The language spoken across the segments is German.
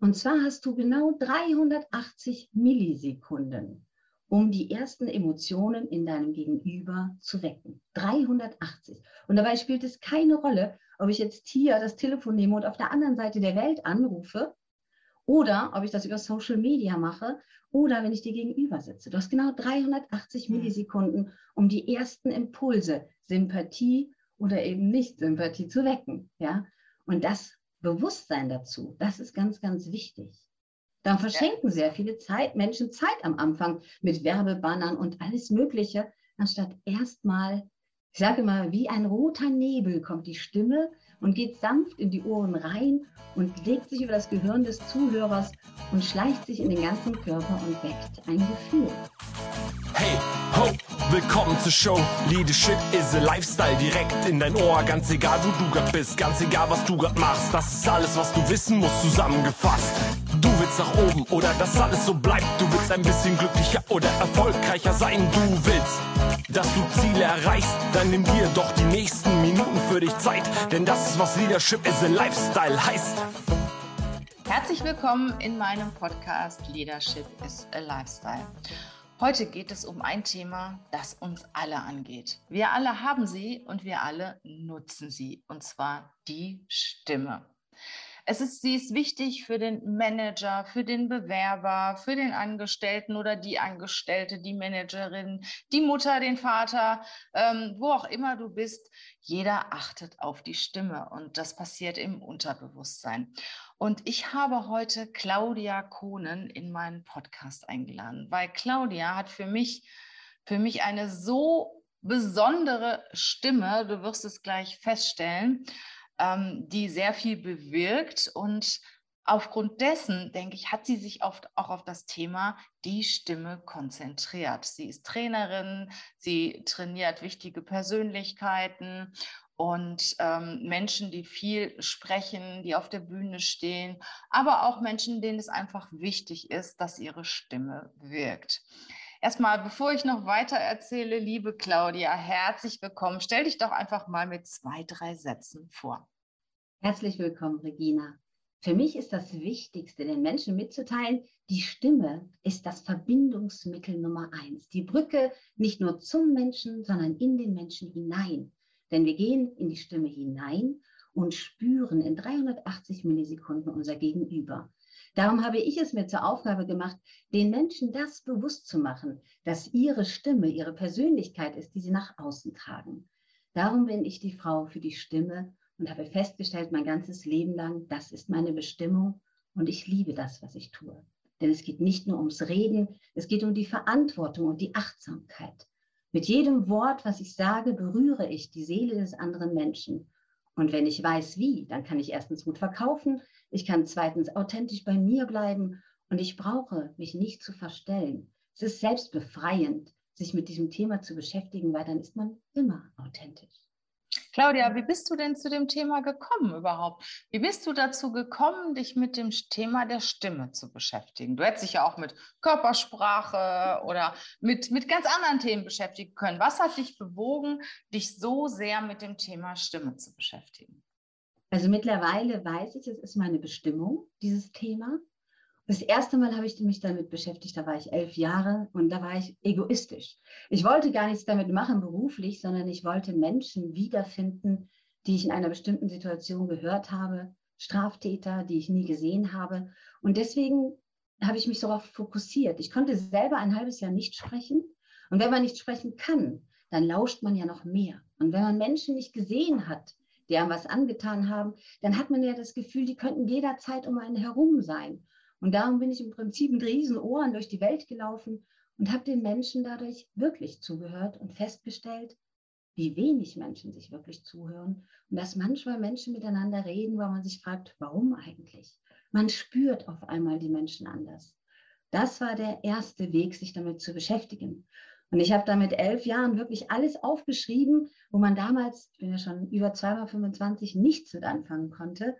Und zwar hast du genau 380 Millisekunden, um die ersten Emotionen in deinem Gegenüber zu wecken. 380. Und dabei spielt es keine Rolle, ob ich jetzt hier das Telefon nehme und auf der anderen Seite der Welt anrufe oder ob ich das über Social Media mache oder wenn ich dir gegenüber sitze. Du hast genau 380 mhm. Millisekunden, um die ersten Impulse, Sympathie oder eben nicht Sympathie zu wecken. Ja? Und das Bewusstsein dazu, das ist ganz, ganz wichtig. Dann verschenken sehr viele Zeit, Menschen Zeit am Anfang mit Werbebannern und alles Mögliche, anstatt erstmal, ich sage mal, wie ein roter Nebel kommt die Stimme und geht sanft in die Ohren rein und legt sich über das Gehirn des Zuhörers und schleicht sich in den ganzen Körper und weckt ein Gefühl. Hey, ho, willkommen zur Show. Leadership is a Lifestyle direkt in dein Ohr. Ganz egal, wo du grad bist, ganz egal, was du grad machst. Das ist alles, was du wissen musst, zusammengefasst. Du willst nach oben oder dass alles so bleibt. Du willst ein bisschen glücklicher oder erfolgreicher sein. Du willst, dass du Ziele erreichst. Dann nimm dir doch die nächsten Minuten für dich Zeit. Denn das ist, was Leadership is a Lifestyle heißt. Herzlich willkommen in meinem Podcast Leadership is a Lifestyle. Heute geht es um ein Thema, das uns alle angeht. Wir alle haben sie und wir alle nutzen sie, und zwar die Stimme. Es ist, sie ist wichtig für den Manager, für den Bewerber, für den Angestellten oder die Angestellte, die Managerin, die Mutter, den Vater, ähm, wo auch immer du bist. Jeder achtet auf die Stimme und das passiert im Unterbewusstsein. Und ich habe heute Claudia Kohnen in meinen Podcast eingeladen, weil Claudia hat für mich, für mich eine so besondere Stimme, du wirst es gleich feststellen ähm, die sehr viel bewirkt. Und aufgrund dessen, denke ich, hat sie sich oft auch auf das Thema die Stimme konzentriert. Sie ist Trainerin, sie trainiert wichtige Persönlichkeiten und ähm, Menschen, die viel sprechen, die auf der Bühne stehen, aber auch Menschen, denen es einfach wichtig ist, dass ihre Stimme wirkt. Erstmal, bevor ich noch weiter erzähle, liebe Claudia, herzlich willkommen. Stell dich doch einfach mal mit zwei, drei Sätzen vor. Herzlich willkommen, Regina. Für mich ist das Wichtigste, den Menschen mitzuteilen, die Stimme ist das Verbindungsmittel Nummer eins. Die Brücke nicht nur zum Menschen, sondern in den Menschen hinein. Denn wir gehen in die Stimme hinein und spüren in 380 Millisekunden unser Gegenüber. Darum habe ich es mir zur Aufgabe gemacht, den Menschen das bewusst zu machen, dass ihre Stimme ihre Persönlichkeit ist, die sie nach außen tragen. Darum bin ich die Frau für die Stimme und habe festgestellt, mein ganzes Leben lang, das ist meine Bestimmung und ich liebe das, was ich tue. Denn es geht nicht nur ums Reden, es geht um die Verantwortung und die Achtsamkeit. Mit jedem Wort, was ich sage, berühre ich die Seele des anderen Menschen. Und wenn ich weiß, wie, dann kann ich erstens gut verkaufen, ich kann zweitens authentisch bei mir bleiben und ich brauche mich nicht zu verstellen. Es ist selbst befreiend, sich mit diesem Thema zu beschäftigen, weil dann ist man immer authentisch. Claudia, wie bist du denn zu dem Thema gekommen überhaupt? Wie bist du dazu gekommen, dich mit dem Thema der Stimme zu beschäftigen? Du hättest dich ja auch mit Körpersprache oder mit, mit ganz anderen Themen beschäftigen können. Was hat dich bewogen, dich so sehr mit dem Thema Stimme zu beschäftigen? Also mittlerweile weiß ich, es ist meine Bestimmung, dieses Thema. Das erste Mal habe ich mich damit beschäftigt, da war ich elf Jahre und da war ich egoistisch. Ich wollte gar nichts damit machen beruflich, sondern ich wollte Menschen wiederfinden, die ich in einer bestimmten Situation gehört habe, Straftäter, die ich nie gesehen habe. Und deswegen habe ich mich darauf fokussiert. Ich konnte selber ein halbes Jahr nicht sprechen. Und wenn man nicht sprechen kann, dann lauscht man ja noch mehr. Und wenn man Menschen nicht gesehen hat, die einem was angetan haben, dann hat man ja das Gefühl, die könnten jederzeit um einen herum sein. Und darum bin ich im Prinzip mit riesen Ohren durch die Welt gelaufen und habe den Menschen dadurch wirklich zugehört und festgestellt, wie wenig Menschen sich wirklich zuhören und dass manchmal Menschen miteinander reden, weil man sich fragt, warum eigentlich? Man spürt auf einmal die Menschen anders. Das war der erste Weg, sich damit zu beschäftigen. Und ich habe da mit elf Jahren wirklich alles aufgeschrieben, wo man damals, ich bin ja schon über zweimal 25, nichts mit anfangen konnte.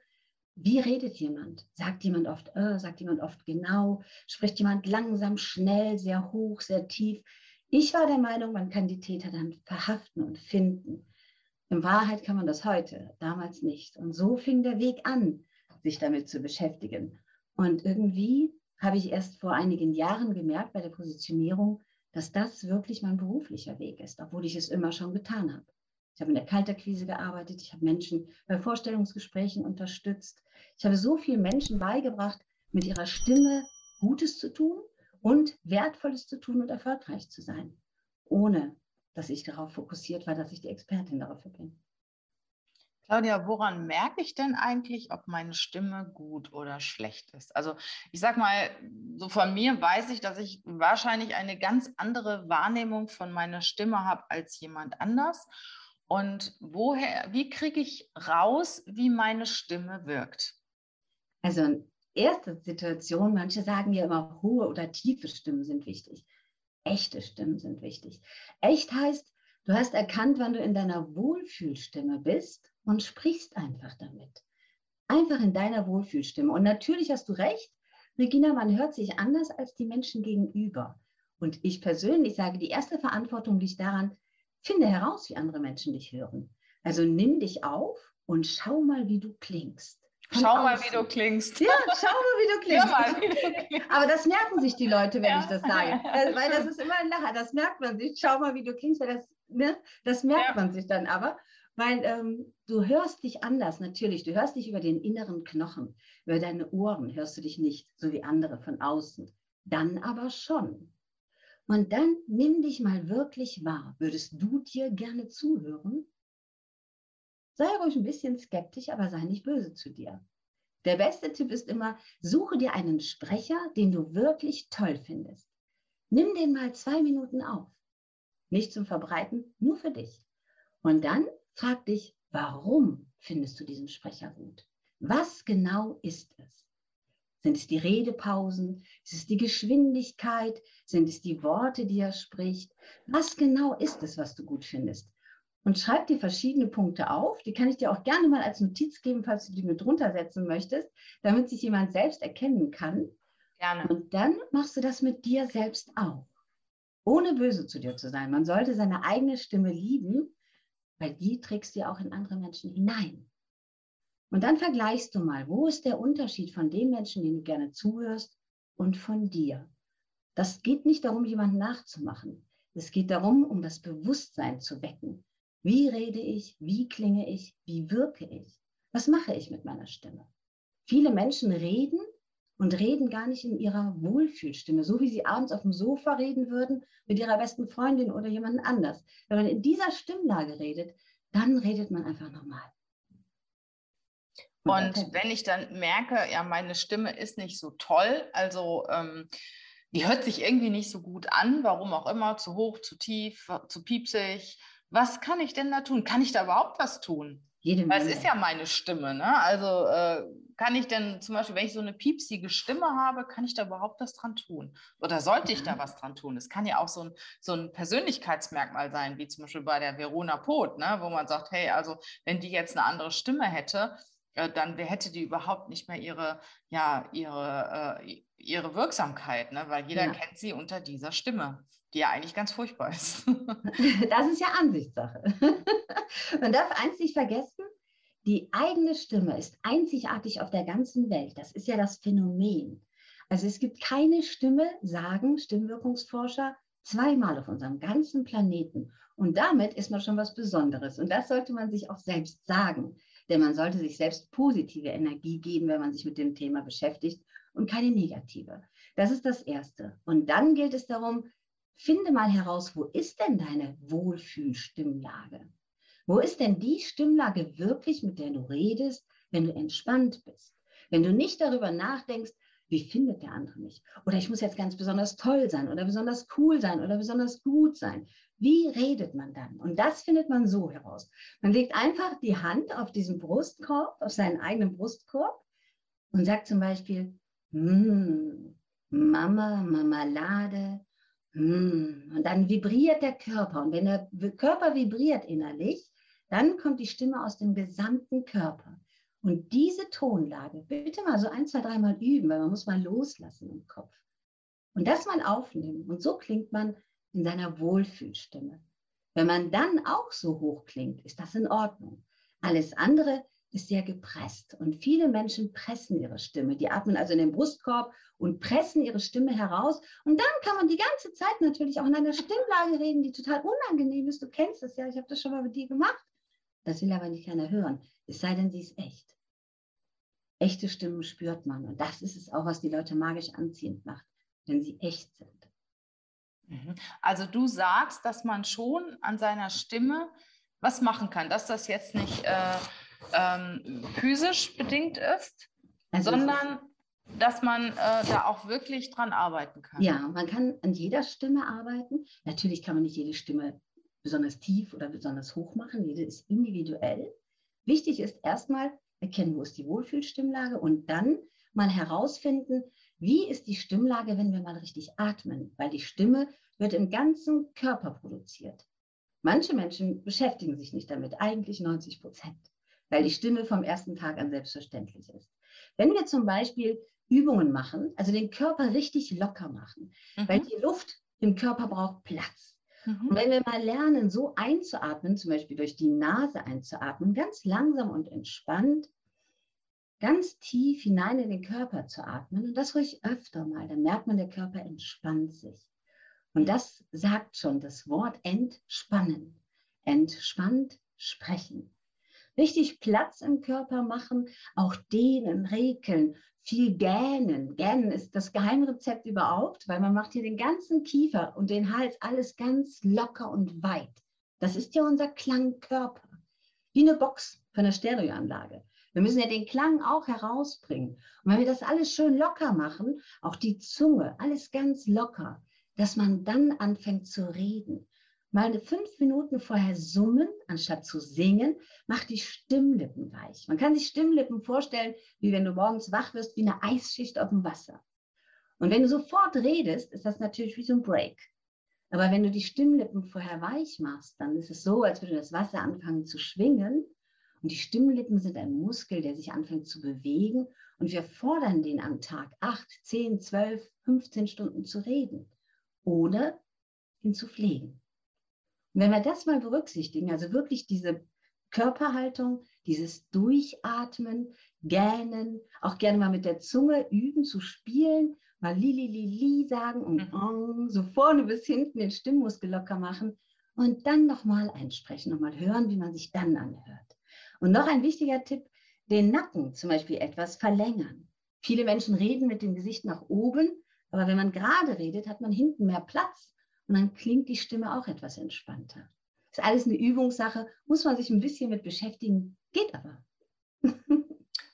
Wie redet jemand? Sagt jemand oft, äh, sagt jemand oft genau? Spricht jemand langsam, schnell, sehr hoch, sehr tief? Ich war der Meinung, man kann die Täter dann verhaften und finden. In Wahrheit kann man das heute, damals nicht. Und so fing der Weg an, sich damit zu beschäftigen. Und irgendwie habe ich erst vor einigen Jahren gemerkt bei der Positionierung, dass das wirklich mein beruflicher Weg ist, obwohl ich es immer schon getan habe. Ich habe in der Kalterquise gearbeitet, ich habe Menschen bei Vorstellungsgesprächen unterstützt. Ich habe so vielen Menschen beigebracht, mit ihrer Stimme Gutes zu tun und Wertvolles zu tun und erfolgreich zu sein, ohne dass ich darauf fokussiert war, dass ich die Expertin dafür bin. Claudia, woran merke ich denn eigentlich, ob meine Stimme gut oder schlecht ist? Also ich sage mal, so von mir weiß ich, dass ich wahrscheinlich eine ganz andere Wahrnehmung von meiner Stimme habe als jemand anders. Und woher, wie kriege ich raus, wie meine Stimme wirkt? Also erste Situation, manche sagen ja immer, hohe oder tiefe Stimmen sind wichtig. Echte Stimmen sind wichtig. Echt heißt, du hast erkannt, wann du in deiner Wohlfühlstimme bist und sprichst einfach damit. Einfach in deiner Wohlfühlstimme. Und natürlich hast du recht, Regina, man hört sich anders als die Menschen gegenüber. Und ich persönlich sage, die erste Verantwortung liegt daran, finde heraus, wie andere Menschen dich hören. Also nimm dich auf und schau mal, wie du klingst. Schau mal, wie du klingst. Ja, schau mal, wie du klingst. Mal, wie du klingst. Aber das merken sich die Leute, wenn ja. ich das sage. Weil das ist immer ein Lacher, das merkt man sich. Schau mal, wie du klingst, weil das, ne, das merkt ja. man sich dann aber. Weil ähm, du hörst dich anders, natürlich. Du hörst dich über den inneren Knochen, über deine Ohren hörst du dich nicht, so wie andere von außen. Dann aber schon. Und dann nimm dich mal wirklich wahr. Würdest du dir gerne zuhören? Sei ruhig ein bisschen skeptisch, aber sei nicht böse zu dir. Der beste Tipp ist immer, suche dir einen Sprecher, den du wirklich toll findest. Nimm den mal zwei Minuten auf. Nicht zum Verbreiten, nur für dich. Und dann Frag dich, warum findest du diesen Sprecher gut? Was genau ist es? Sind es die Redepausen? Ist es die Geschwindigkeit? Sind es die Worte, die er spricht? Was genau ist es, was du gut findest? Und schreib dir verschiedene Punkte auf. Die kann ich dir auch gerne mal als Notiz geben, falls du die mit drunter setzen möchtest, damit sich jemand selbst erkennen kann. Gerne. Und dann machst du das mit dir selbst auch. Ohne böse zu dir zu sein. Man sollte seine eigene Stimme lieben weil die trägst du auch in andere Menschen hinein. Und dann vergleichst du mal, wo ist der Unterschied von dem Menschen, den du gerne zuhörst, und von dir. Das geht nicht darum, jemanden nachzumachen. Es geht darum, um das Bewusstsein zu wecken. Wie rede ich? Wie klinge ich? Wie wirke ich? Was mache ich mit meiner Stimme? Viele Menschen reden und reden gar nicht in ihrer Wohlfühlstimme, so wie sie abends auf dem Sofa reden würden mit ihrer besten Freundin oder jemand anders. Wenn man in dieser Stimmlage redet, dann redet man einfach normal. Und, und wenn ich dann merke, ja, meine Stimme ist nicht so toll, also ähm, die hört sich irgendwie nicht so gut an, warum auch immer, zu hoch, zu tief, zu piepsig. Was kann ich denn da tun? Kann ich da überhaupt was tun? Jede Weil es ist ja meine Stimme, ne? Also äh, kann ich denn zum Beispiel, wenn ich so eine piepsige Stimme habe, kann ich da überhaupt was dran tun? Oder sollte ich da was dran tun? Es kann ja auch so ein, so ein Persönlichkeitsmerkmal sein, wie zum Beispiel bei der Verona Poth, ne? wo man sagt, hey, also wenn die jetzt eine andere Stimme hätte, äh, dann hätte die überhaupt nicht mehr ihre, ja, ihre, äh, ihre Wirksamkeit, ne? weil jeder ja. kennt sie unter dieser Stimme, die ja eigentlich ganz furchtbar ist. das ist ja Ansichtssache. Man darf eins nicht vergessen, die eigene Stimme ist einzigartig auf der ganzen Welt. Das ist ja das Phänomen. Also es gibt keine Stimme, sagen Stimmwirkungsforscher, zweimal auf unserem ganzen Planeten. Und damit ist man schon was Besonderes. Und das sollte man sich auch selbst sagen. Denn man sollte sich selbst positive Energie geben, wenn man sich mit dem Thema beschäftigt und keine negative. Das ist das Erste. Und dann gilt es darum, finde mal heraus, wo ist denn deine Wohlfühlstimmlage? Wo ist denn die Stimmlage wirklich, mit der du redest, wenn du entspannt bist? Wenn du nicht darüber nachdenkst, wie findet der andere mich? Oder ich muss jetzt ganz besonders toll sein oder besonders cool sein oder besonders gut sein. Wie redet man dann? Und das findet man so heraus. Man legt einfach die Hand auf diesen Brustkorb, auf seinen eigenen Brustkorb und sagt zum Beispiel, mm, Mama, Marmelade. Mm. Und dann vibriert der Körper. Und wenn der Körper vibriert innerlich, dann kommt die Stimme aus dem gesamten Körper. Und diese Tonlage, bitte mal so ein, zwei, dreimal üben, weil man muss mal loslassen im Kopf. Und das mal aufnehmen. Und so klingt man in seiner Wohlfühlstimme. Wenn man dann auch so hoch klingt, ist das in Ordnung. Alles andere ist sehr gepresst. Und viele Menschen pressen ihre Stimme. Die atmen also in den Brustkorb und pressen ihre Stimme heraus. Und dann kann man die ganze Zeit natürlich auch in einer Stimmlage reden, die total unangenehm ist. Du kennst es ja, ich habe das schon mal mit dir gemacht. Das will aber nicht keiner hören, es sei denn, sie ist echt. Echte Stimmen spürt man. Und das ist es auch, was die Leute magisch anziehend macht, wenn sie echt sind. Mhm. Also du sagst, dass man schon an seiner Stimme was machen kann, dass das jetzt nicht äh, ähm, physisch bedingt ist, also sondern dass man äh, da auch wirklich dran arbeiten kann. Ja, man kann an jeder Stimme arbeiten. Natürlich kann man nicht jede Stimme besonders tief oder besonders hoch machen. Jede ist individuell. Wichtig ist erstmal erkennen, wo ist die Wohlfühlstimmlage und dann mal herausfinden, wie ist die Stimmlage, wenn wir mal richtig atmen, weil die Stimme wird im ganzen Körper produziert. Manche Menschen beschäftigen sich nicht damit, eigentlich 90 Prozent, weil die Stimme vom ersten Tag an selbstverständlich ist. Wenn wir zum Beispiel Übungen machen, also den Körper richtig locker machen, mhm. weil die Luft im Körper braucht Platz. Mhm. Und wenn wir mal lernen, so einzuatmen, zum Beispiel durch die Nase einzuatmen, ganz langsam und entspannt, ganz tief hinein in den Körper zu atmen und das ruhig öfter mal, dann merkt man, der Körper entspannt sich. Und das sagt schon das Wort entspannen. Entspannt sprechen. Richtig Platz im Körper machen, auch dehnen, rekeln, viel gähnen. Gähnen ist das Geheimrezept überhaupt, weil man macht hier den ganzen Kiefer und den Hals alles ganz locker und weit. Das ist ja unser Klangkörper. Wie eine Box von der Stereoanlage. Wir müssen ja den Klang auch herausbringen. Und wenn wir das alles schön locker machen, auch die Zunge, alles ganz locker, dass man dann anfängt zu reden. Mal fünf Minuten vorher summen, anstatt zu singen, macht die Stimmlippen weich. Man kann sich Stimmlippen vorstellen, wie wenn du morgens wach wirst, wie eine Eisschicht auf dem Wasser. Und wenn du sofort redest, ist das natürlich wie so ein Break. Aber wenn du die Stimmlippen vorher weich machst, dann ist es so, als würde das Wasser anfangen zu schwingen. Und die Stimmlippen sind ein Muskel, der sich anfängt zu bewegen. Und wir fordern den am Tag acht, zehn, zwölf, 15 Stunden zu reden oder ihn zu pflegen. Und wenn wir das mal berücksichtigen, also wirklich diese Körperhaltung, dieses Durchatmen, Gähnen, auch gerne mal mit der Zunge üben zu spielen, mal li, li, li, li sagen und mhm. so vorne bis hinten den Stimmmuskel locker machen und dann nochmal einsprechen und mal hören, wie man sich dann anhört. Und noch ein wichtiger Tipp, den Nacken zum Beispiel etwas verlängern. Viele Menschen reden mit dem Gesicht nach oben aber wenn man gerade redet, hat man hinten mehr Platz und dann klingt die Stimme auch etwas entspannter. Ist alles eine Übungssache, muss man sich ein bisschen mit beschäftigen, geht aber.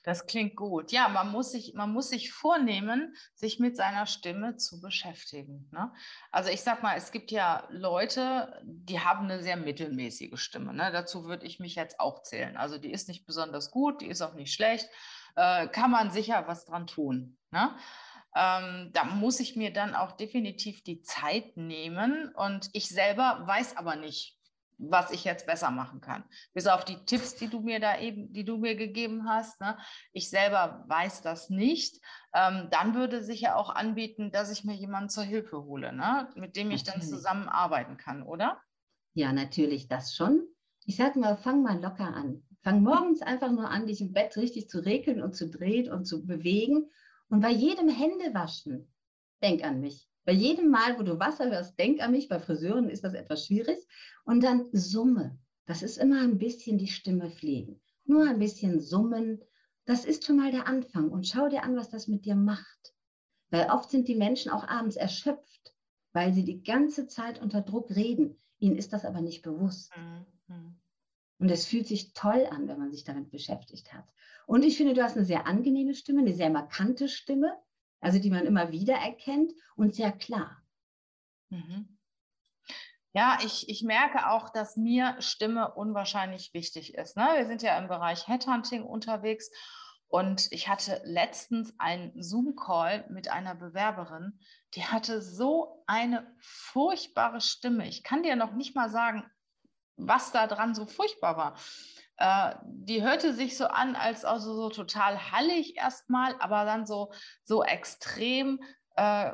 Das klingt gut. Ja, man muss sich, man muss sich vornehmen, sich mit seiner Stimme zu beschäftigen. Ne? Also ich sag mal, es gibt ja Leute, die haben eine sehr mittelmäßige Stimme. Ne? Dazu würde ich mich jetzt auch zählen. Also die ist nicht besonders gut, die ist auch nicht schlecht. Äh, kann man sicher was dran tun. Ne? Ähm, da muss ich mir dann auch definitiv die Zeit nehmen und ich selber weiß aber nicht, was ich jetzt besser machen kann. Bis auf die Tipps, die du mir da eben, die du mir gegeben hast. Ne? Ich selber weiß das nicht. Ähm, dann würde sich ja auch anbieten, dass ich mir jemanden zur Hilfe hole, ne? mit dem ich natürlich. dann zusammenarbeiten kann, oder? Ja, natürlich, das schon. Ich sage mal, fang mal locker an. Fang morgens einfach nur an, dich im Bett richtig zu regeln und zu drehen und zu bewegen und bei jedem Händewaschen, denk an mich. Bei jedem Mal, wo du Wasser hörst, denk an mich. Bei Friseuren ist das etwas schwierig. Und dann Summe. Das ist immer ein bisschen die Stimme pflegen. Nur ein bisschen summen. Das ist schon mal der Anfang. Und schau dir an, was das mit dir macht. Weil oft sind die Menschen auch abends erschöpft, weil sie die ganze Zeit unter Druck reden. Ihnen ist das aber nicht bewusst. Mhm. Und es fühlt sich toll an, wenn man sich damit beschäftigt hat. Und ich finde, du hast eine sehr angenehme Stimme, eine sehr markante Stimme, also die man immer wieder erkennt und sehr klar. Mhm. Ja, ich, ich merke auch, dass mir Stimme unwahrscheinlich wichtig ist. Ne? Wir sind ja im Bereich Headhunting unterwegs und ich hatte letztens einen Zoom-Call mit einer Bewerberin, die hatte so eine furchtbare Stimme. Ich kann dir noch nicht mal sagen, was da dran so furchtbar war. Äh, die hörte sich so an, als also so total hallig erstmal, aber dann so, so extrem äh,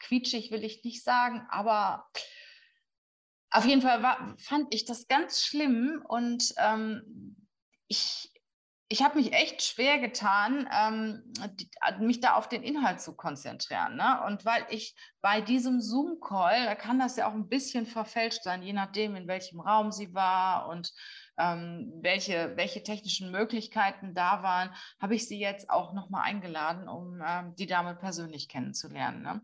quietschig will ich nicht sagen, aber auf jeden Fall war, fand ich das ganz schlimm und ähm, ich, ich habe mich echt schwer getan, ähm, die, mich da auf den Inhalt zu konzentrieren. Ne? Und weil ich bei diesem Zoom-Call, da kann das ja auch ein bisschen verfälscht sein, je nachdem, in welchem Raum sie war und ähm, welche, welche technischen Möglichkeiten da waren, habe ich sie jetzt auch nochmal eingeladen, um ähm, die Dame persönlich kennenzulernen. Ne?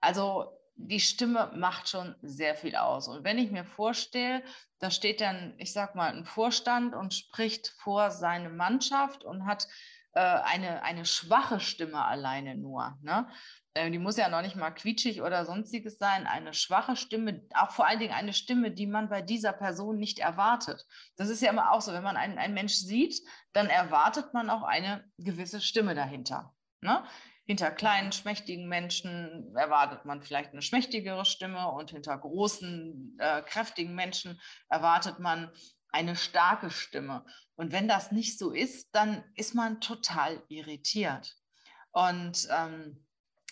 Also die Stimme macht schon sehr viel aus. Und wenn ich mir vorstelle, da steht dann, ich sag mal, ein Vorstand und spricht vor seine Mannschaft und hat äh, eine, eine schwache Stimme alleine nur. Ne? Äh, die muss ja noch nicht mal quietschig oder sonstiges sein. Eine schwache Stimme, auch vor allen Dingen eine Stimme, die man bei dieser Person nicht erwartet. Das ist ja immer auch so, wenn man einen, einen Mensch sieht, dann erwartet man auch eine gewisse Stimme dahinter. Ne? Hinter kleinen, schmächtigen Menschen erwartet man vielleicht eine schmächtigere Stimme und hinter großen, äh, kräftigen Menschen erwartet man eine starke Stimme. Und wenn das nicht so ist, dann ist man total irritiert. Und ähm,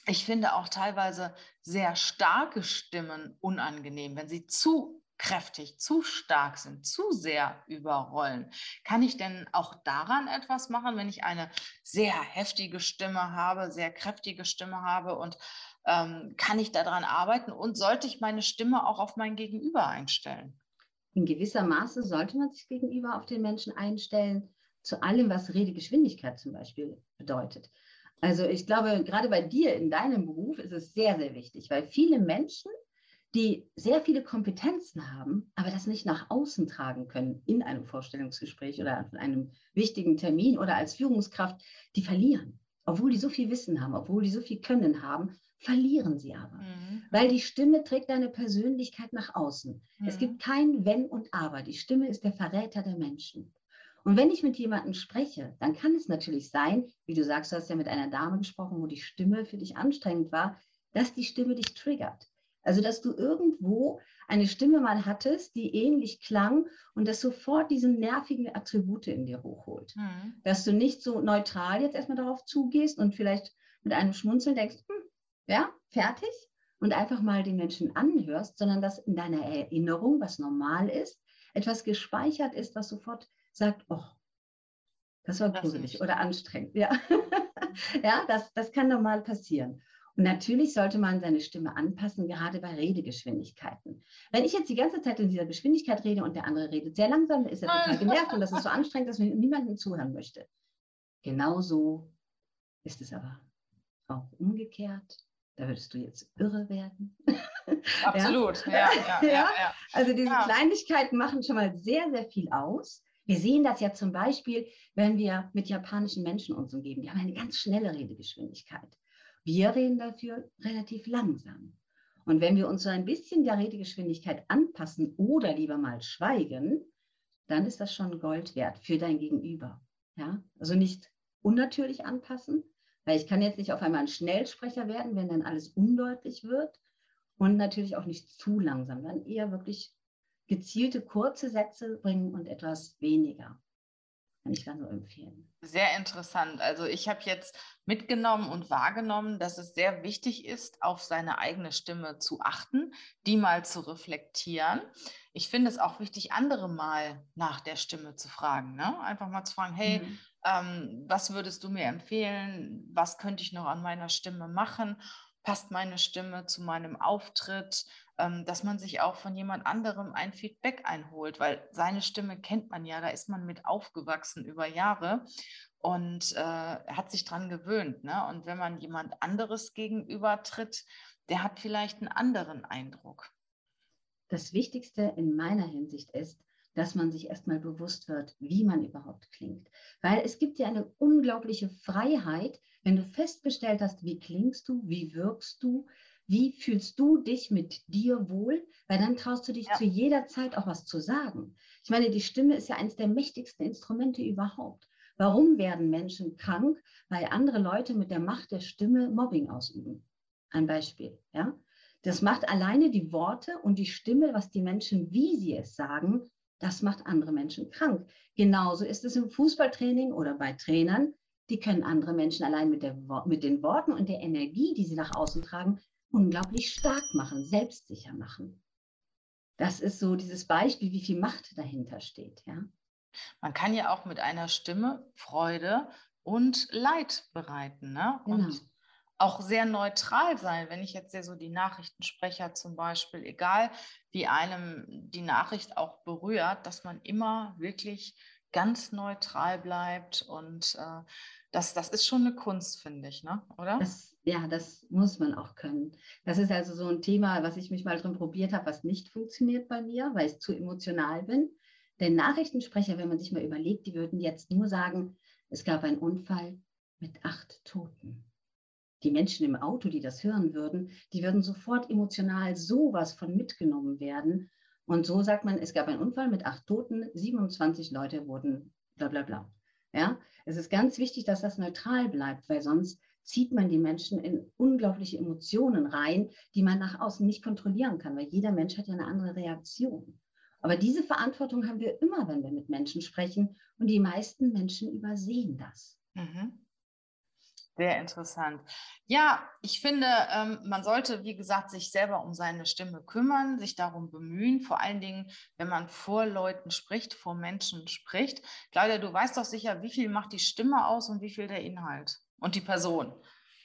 ich finde auch teilweise sehr starke Stimmen unangenehm, wenn sie zu kräftig, zu stark sind, zu sehr überrollen. Kann ich denn auch daran etwas machen, wenn ich eine sehr heftige Stimme habe, sehr kräftige Stimme habe und ähm, kann ich daran arbeiten und sollte ich meine Stimme auch auf mein Gegenüber einstellen? In gewisser Maße sollte man sich gegenüber auf den Menschen einstellen, zu allem, was Redegeschwindigkeit zum Beispiel bedeutet. Also ich glaube, gerade bei dir in deinem Beruf ist es sehr, sehr wichtig, weil viele Menschen die sehr viele Kompetenzen haben, aber das nicht nach außen tragen können in einem Vorstellungsgespräch oder an einem wichtigen Termin oder als Führungskraft, die verlieren. Obwohl die so viel Wissen haben, obwohl die so viel Können haben, verlieren sie aber. Mhm. Weil die Stimme trägt deine Persönlichkeit nach außen. Mhm. Es gibt kein Wenn und Aber. Die Stimme ist der Verräter der Menschen. Und wenn ich mit jemandem spreche, dann kann es natürlich sein, wie du sagst, du hast ja mit einer Dame gesprochen, wo die Stimme für dich anstrengend war, dass die Stimme dich triggert. Also, dass du irgendwo eine Stimme mal hattest, die ähnlich klang und das sofort diese nervigen Attribute in dir hochholt. Mhm. Dass du nicht so neutral jetzt erstmal darauf zugehst und vielleicht mit einem Schmunzeln denkst, hm, ja, fertig und einfach mal den Menschen anhörst, sondern dass in deiner Erinnerung, was normal ist, etwas gespeichert ist, was sofort sagt, oh, das war gruselig oder anstrengend. Ja, ja das, das kann normal passieren. Natürlich sollte man seine Stimme anpassen, gerade bei Redegeschwindigkeiten. Wenn ich jetzt die ganze Zeit in dieser Geschwindigkeit rede und der andere redet sehr langsam, ist er total genervt und das ist so anstrengend, dass man niemandem zuhören möchte. Genauso ist es aber auch umgekehrt. Da würdest du jetzt irre werden. Absolut, ja, ja, ja, ja. Also diese Kleinigkeiten machen schon mal sehr, sehr viel aus. Wir sehen das ja zum Beispiel, wenn wir mit japanischen Menschen uns umgeben. Die haben eine ganz schnelle Redegeschwindigkeit. Wir reden dafür relativ langsam. Und wenn wir uns so ein bisschen der Redegeschwindigkeit anpassen oder lieber mal schweigen, dann ist das schon Gold wert für dein Gegenüber. Ja? Also nicht unnatürlich anpassen, weil ich kann jetzt nicht auf einmal ein Schnellsprecher werden, wenn dann alles undeutlich wird. Und natürlich auch nicht zu langsam, dann eher wirklich gezielte kurze Sätze bringen und etwas weniger. Kann ich da nur empfehlen. Sehr interessant. Also ich habe jetzt mitgenommen und wahrgenommen, dass es sehr wichtig ist, auf seine eigene Stimme zu achten, die mal zu reflektieren. Ich finde es auch wichtig, andere mal nach der Stimme zu fragen. Ne? Einfach mal zu fragen, hey, mhm. ähm, was würdest du mir empfehlen? Was könnte ich noch an meiner Stimme machen? Passt meine Stimme zu meinem Auftritt? Ähm, dass man sich auch von jemand anderem ein Feedback einholt, weil seine Stimme kennt man ja, da ist man mit aufgewachsen über Jahre und äh, hat sich dran gewöhnt. Ne? Und wenn man jemand anderes gegenüber tritt, der hat vielleicht einen anderen Eindruck. Das Wichtigste in meiner Hinsicht ist, dass man sich erstmal bewusst wird, wie man überhaupt klingt. Weil es gibt ja eine unglaubliche Freiheit, wenn du festgestellt hast, wie klingst du, wie wirkst du, wie fühlst du dich mit dir wohl? Weil dann traust du dich ja. zu jeder Zeit auch was zu sagen. Ich meine, die Stimme ist ja eines der mächtigsten Instrumente überhaupt. Warum werden Menschen krank? Weil andere Leute mit der Macht der Stimme Mobbing ausüben. Ein Beispiel, ja? Das macht alleine die Worte und die Stimme, was die Menschen, wie sie es sagen, das macht andere Menschen krank. Genauso ist es im Fußballtraining oder bei Trainern. Die können andere Menschen allein mit, der, mit den Worten und der Energie, die sie nach außen tragen, unglaublich stark machen, selbstsicher machen. Das ist so dieses Beispiel, wie viel Macht dahinter steht. Ja? Man kann ja auch mit einer Stimme Freude und Leid bereiten. Ne? Genau. Und auch sehr neutral sein, wenn ich jetzt sehe, so die Nachrichtensprecher zum Beispiel, egal wie einem die Nachricht auch berührt, dass man immer wirklich ganz neutral bleibt und äh, das, das ist schon eine Kunst, finde ich, ne? oder? Das, ja, das muss man auch können. Das ist also so ein Thema, was ich mich mal drin probiert habe, was nicht funktioniert bei mir, weil ich zu emotional bin. Denn Nachrichtensprecher, wenn man sich mal überlegt, die würden jetzt nur sagen, es gab einen Unfall mit acht Toten. Die Menschen im Auto, die das hören würden, die würden sofort emotional sowas von mitgenommen werden. Und so sagt man, es gab einen Unfall mit acht Toten, 27 Leute wurden bla bla bla. Ja, es ist ganz wichtig, dass das neutral bleibt, weil sonst zieht man die Menschen in unglaubliche Emotionen rein, die man nach außen nicht kontrollieren kann, weil jeder Mensch hat ja eine andere Reaktion. Aber diese Verantwortung haben wir immer, wenn wir mit Menschen sprechen. Und die meisten Menschen übersehen das. Mhm. Sehr interessant. Ja, ich finde, ähm, man sollte, wie gesagt, sich selber um seine Stimme kümmern, sich darum bemühen, vor allen Dingen, wenn man vor Leuten spricht, vor Menschen spricht. Claudia, du weißt doch sicher, wie viel macht die Stimme aus und wie viel der Inhalt und die Person.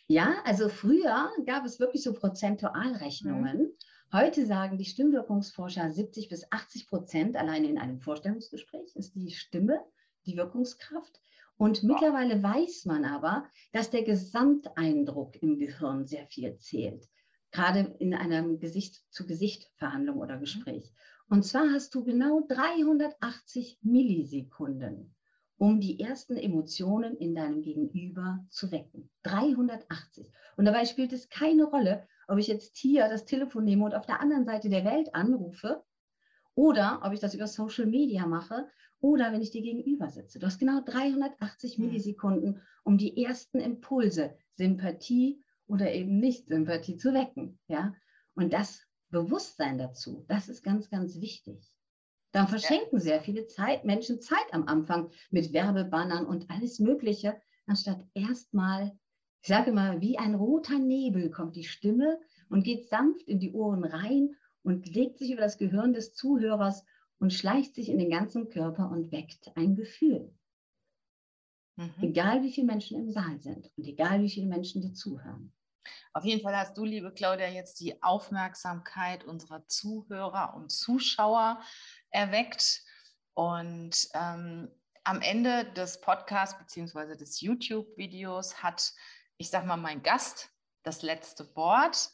Ja, also früher gab es wirklich so Prozentualrechnungen. Mhm. Heute sagen die Stimmwirkungsforscher 70 bis 80 Prozent alleine in einem Vorstellungsgespräch ist die Stimme die Wirkungskraft. Und mittlerweile weiß man aber, dass der Gesamteindruck im Gehirn sehr viel zählt. Gerade in einer Gesicht-zu-Gesicht-Verhandlung oder mhm. Gespräch. Und zwar hast du genau 380 Millisekunden, um die ersten Emotionen in deinem Gegenüber zu wecken. 380. Und dabei spielt es keine Rolle, ob ich jetzt hier das Telefon nehme und auf der anderen Seite der Welt anrufe oder ob ich das über Social Media mache oder wenn ich dir gegenüber sitze. Du hast genau 380 mhm. Millisekunden, um die ersten Impulse, Sympathie oder eben nicht Sympathie zu wecken. Ja? Und das Bewusstsein dazu, das ist ganz, ganz wichtig. Dann verschenken sehr viele Zeit, Menschen Zeit am Anfang mit Werbebannern und alles Mögliche, anstatt erstmal ich sage mal, wie ein roter Nebel kommt die Stimme und geht sanft in die Ohren rein und legt sich über das Gehirn des Zuhörers und schleicht sich in den ganzen Körper und weckt ein Gefühl. Mhm. Egal wie viele Menschen im Saal sind und egal wie viele Menschen dir zuhören. Auf jeden Fall hast du, liebe Claudia, jetzt die Aufmerksamkeit unserer Zuhörer und Zuschauer erweckt. Und ähm, am Ende des Podcasts bzw. des YouTube-Videos hat ich sag mal, mein Gast das letzte Wort.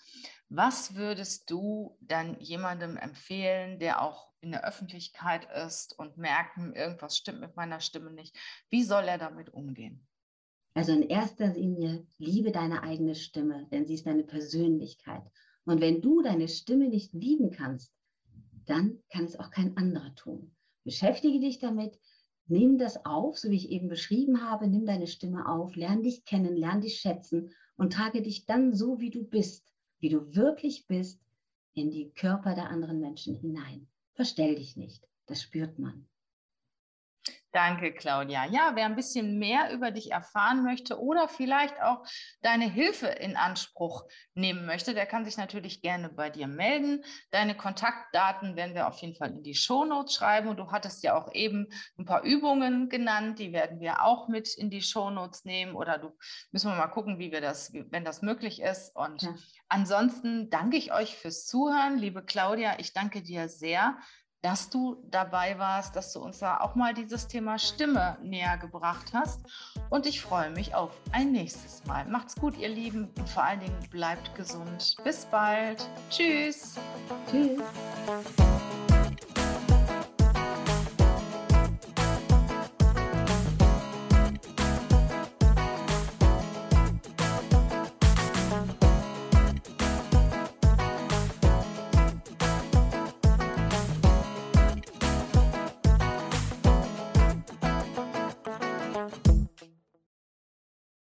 Was würdest du dann jemandem empfehlen, der auch in der Öffentlichkeit ist und merkt, irgendwas stimmt mit meiner Stimme nicht? Wie soll er damit umgehen? Also in erster Linie liebe deine eigene Stimme, denn sie ist deine Persönlichkeit. Und wenn du deine Stimme nicht lieben kannst, dann kann es auch kein anderer tun. Beschäftige dich damit, nimm das auf, so wie ich eben beschrieben habe, nimm deine Stimme auf, lern dich kennen, lern dich schätzen und trage dich dann so, wie du bist, wie du wirklich bist, in die Körper der anderen Menschen hinein. Verstell dich nicht, das spürt man. Danke, Claudia. Ja, wer ein bisschen mehr über dich erfahren möchte oder vielleicht auch deine Hilfe in Anspruch nehmen möchte, der kann sich natürlich gerne bei dir melden. Deine Kontaktdaten werden wir auf jeden Fall in die Shownotes schreiben. Und du hattest ja auch eben ein paar Übungen genannt, die werden wir auch mit in die Shownotes nehmen. Oder du müssen wir mal gucken, wie wir das, wenn das möglich ist. Und ja. ansonsten danke ich euch fürs Zuhören, liebe Claudia. Ich danke dir sehr dass du dabei warst, dass du uns da auch mal dieses Thema Stimme näher gebracht hast. Und ich freue mich auf ein nächstes Mal. Macht's gut, ihr Lieben, und vor allen Dingen bleibt gesund. Bis bald. Tschüss. Tschüss.